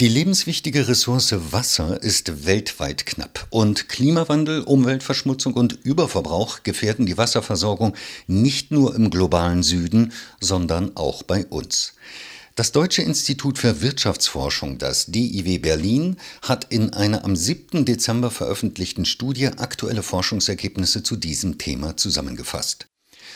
Die lebenswichtige Ressource Wasser ist weltweit knapp und Klimawandel, Umweltverschmutzung und Überverbrauch gefährden die Wasserversorgung nicht nur im globalen Süden, sondern auch bei uns. Das Deutsche Institut für Wirtschaftsforschung, das DIW Berlin, hat in einer am 7. Dezember veröffentlichten Studie aktuelle Forschungsergebnisse zu diesem Thema zusammengefasst.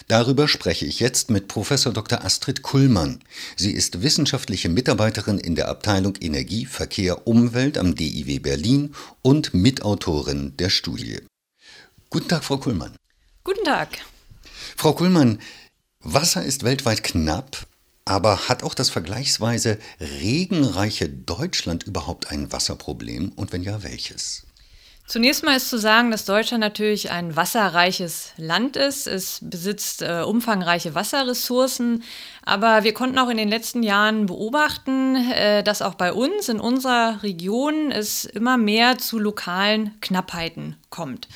Darüber spreche ich jetzt mit Professor Dr. Astrid Kullmann. Sie ist wissenschaftliche Mitarbeiterin in der Abteilung Energie, Verkehr, Umwelt am DIW Berlin und Mitautorin der Studie. Guten Tag, Frau Kullmann. Guten Tag. Frau Kullmann, Wasser ist weltweit knapp, aber hat auch das vergleichsweise regenreiche Deutschland überhaupt ein Wasserproblem und wenn ja, welches? Zunächst mal ist zu sagen, dass Deutschland natürlich ein wasserreiches Land ist. Es besitzt äh, umfangreiche Wasserressourcen. Aber wir konnten auch in den letzten Jahren beobachten, äh, dass auch bei uns in unserer Region es immer mehr zu lokalen Knappheiten kommt.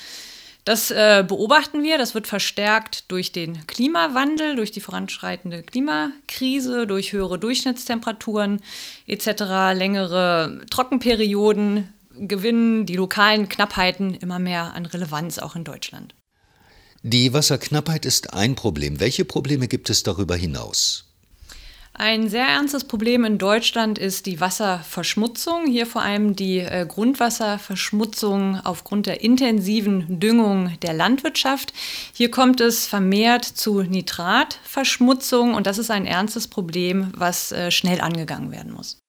Das äh, beobachten wir, das wird verstärkt durch den Klimawandel, durch die voranschreitende Klimakrise, durch höhere Durchschnittstemperaturen etc., längere Trockenperioden, gewinnen die lokalen Knappheiten immer mehr an Relevanz, auch in Deutschland. Die Wasserknappheit ist ein Problem. Welche Probleme gibt es darüber hinaus? Ein sehr ernstes Problem in Deutschland ist die Wasserverschmutzung. Hier vor allem die äh, Grundwasserverschmutzung aufgrund der intensiven Düngung der Landwirtschaft. Hier kommt es vermehrt zu Nitratverschmutzung und das ist ein ernstes Problem, was äh, schnell angegangen werden muss.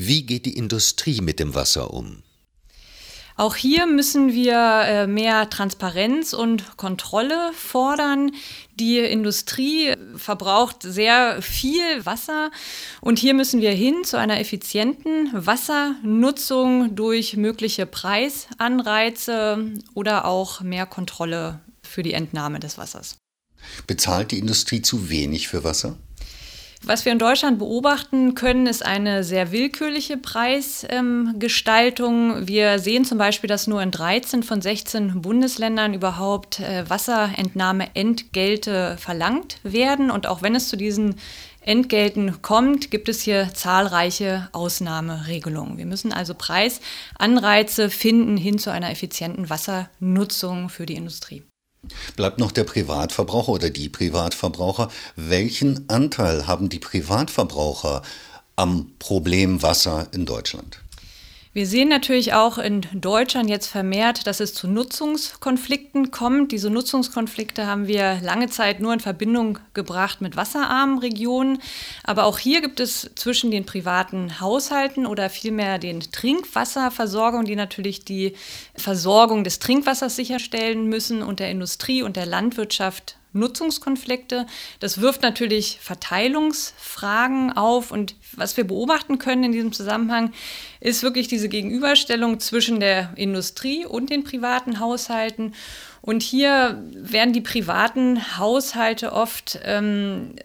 Wie geht die Industrie mit dem Wasser um? Auch hier müssen wir äh, mehr Transparenz und Kontrolle fordern. Die Industrie verbraucht sehr viel Wasser und hier müssen wir hin zu einer effizienten Wassernutzung durch mögliche Preisanreize oder auch mehr Kontrolle für die Entnahme des Wassers. Bezahlt die Industrie zu wenig für Wasser? Was wir in Deutschland beobachten können, ist eine sehr willkürliche Preisgestaltung. Ähm, wir sehen zum Beispiel, dass nur in 13 von 16 Bundesländern überhaupt äh, Wasserentnahmeentgelte verlangt werden. Und auch wenn es zu diesen Entgelten kommt, gibt es hier zahlreiche Ausnahmeregelungen. Wir müssen also Preisanreize finden hin zu einer effizienten Wassernutzung für die Industrie. Bleibt noch der Privatverbraucher oder die Privatverbraucher. Welchen Anteil haben die Privatverbraucher am Problem Wasser in Deutschland? Wir sehen natürlich auch in Deutschland jetzt vermehrt, dass es zu Nutzungskonflikten kommt. Diese Nutzungskonflikte haben wir lange Zeit nur in Verbindung gebracht mit wasserarmen Regionen. Aber auch hier gibt es zwischen den privaten Haushalten oder vielmehr den Trinkwasserversorgungen, die natürlich die Versorgung des Trinkwassers sicherstellen müssen, und der Industrie und der Landwirtschaft Nutzungskonflikte. Das wirft natürlich Verteilungsfragen auf. Und was wir beobachten können in diesem Zusammenhang, ist wirklich diese Gegenüberstellung zwischen der Industrie und den privaten Haushalten. Und hier werden die privaten Haushalte oft ähm,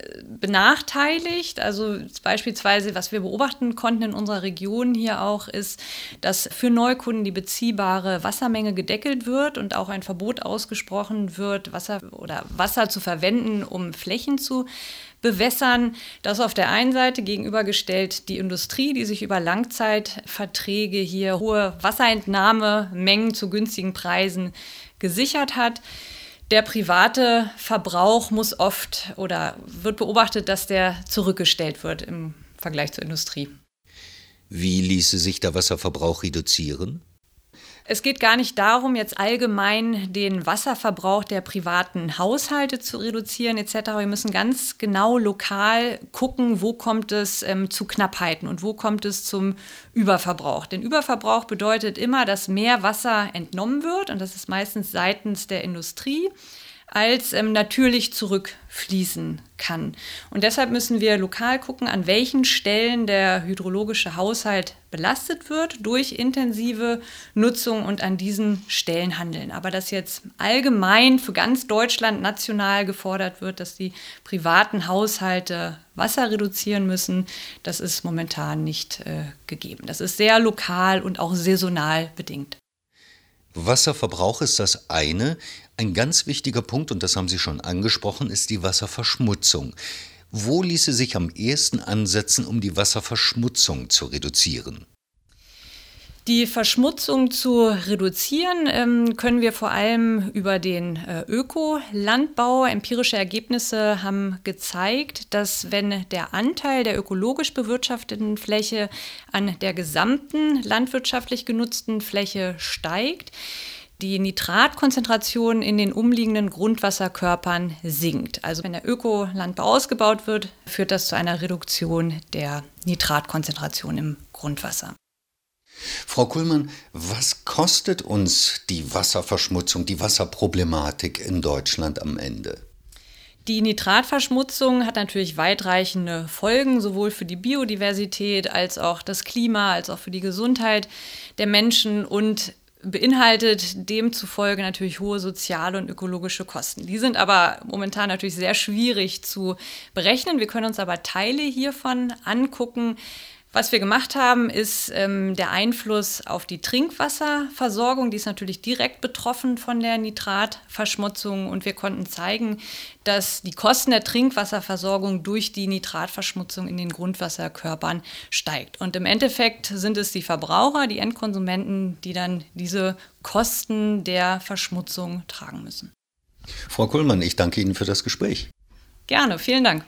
benachteiligt. Also beispielsweise, was wir beobachten konnten in unserer Region hier auch, ist, dass für Neukunden die beziehbare Wassermenge gedeckelt wird und auch ein Verbot ausgesprochen wird, Wasser oder Wasser zu verwenden, um Flächen zu bewässern. Das auf der einen Seite gegenübergestellt die Industrie, die sich über Langzeitverträge hier hohe Wasserentnahmemengen zu günstigen Preisen gesichert hat. Der private Verbrauch muss oft oder wird beobachtet, dass der zurückgestellt wird im Vergleich zur Industrie. Wie ließe sich der Wasserverbrauch reduzieren? Es geht gar nicht darum, jetzt allgemein den Wasserverbrauch der privaten Haushalte zu reduzieren etc. Wir müssen ganz genau lokal gucken, wo kommt es ähm, zu Knappheiten und wo kommt es zum Überverbrauch. Denn Überverbrauch bedeutet immer, dass mehr Wasser entnommen wird und das ist meistens seitens der Industrie als ähm, natürlich zurückfließen kann. Und deshalb müssen wir lokal gucken, an welchen Stellen der hydrologische Haushalt belastet wird durch intensive Nutzung und an diesen Stellen handeln. Aber dass jetzt allgemein für ganz Deutschland national gefordert wird, dass die privaten Haushalte Wasser reduzieren müssen, das ist momentan nicht äh, gegeben. Das ist sehr lokal und auch saisonal bedingt. Wasserverbrauch ist das eine. Ein ganz wichtiger Punkt, und das haben Sie schon angesprochen, ist die Wasserverschmutzung. Wo ließe sich am ehesten ansetzen, um die Wasserverschmutzung zu reduzieren? Die Verschmutzung zu reduzieren ähm, können wir vor allem über den äh, Ökolandbau. Empirische Ergebnisse haben gezeigt, dass wenn der Anteil der ökologisch bewirtschafteten Fläche an der gesamten landwirtschaftlich genutzten Fläche steigt, die Nitratkonzentration in den umliegenden Grundwasserkörpern sinkt. Also wenn der Ökolandbau ausgebaut wird, führt das zu einer Reduktion der Nitratkonzentration im Grundwasser. Frau Kuhlmann, was kostet uns die Wasserverschmutzung, die Wasserproblematik in Deutschland am Ende? Die Nitratverschmutzung hat natürlich weitreichende Folgen, sowohl für die Biodiversität als auch das Klima, als auch für die Gesundheit der Menschen und beinhaltet demzufolge natürlich hohe soziale und ökologische Kosten. Die sind aber momentan natürlich sehr schwierig zu berechnen. Wir können uns aber Teile hiervon angucken. Was wir gemacht haben, ist ähm, der Einfluss auf die Trinkwasserversorgung. Die ist natürlich direkt betroffen von der Nitratverschmutzung. Und wir konnten zeigen, dass die Kosten der Trinkwasserversorgung durch die Nitratverschmutzung in den Grundwasserkörpern steigt. Und im Endeffekt sind es die Verbraucher, die Endkonsumenten, die dann diese Kosten der Verschmutzung tragen müssen. Frau Kuhlmann, ich danke Ihnen für das Gespräch. Gerne, vielen Dank.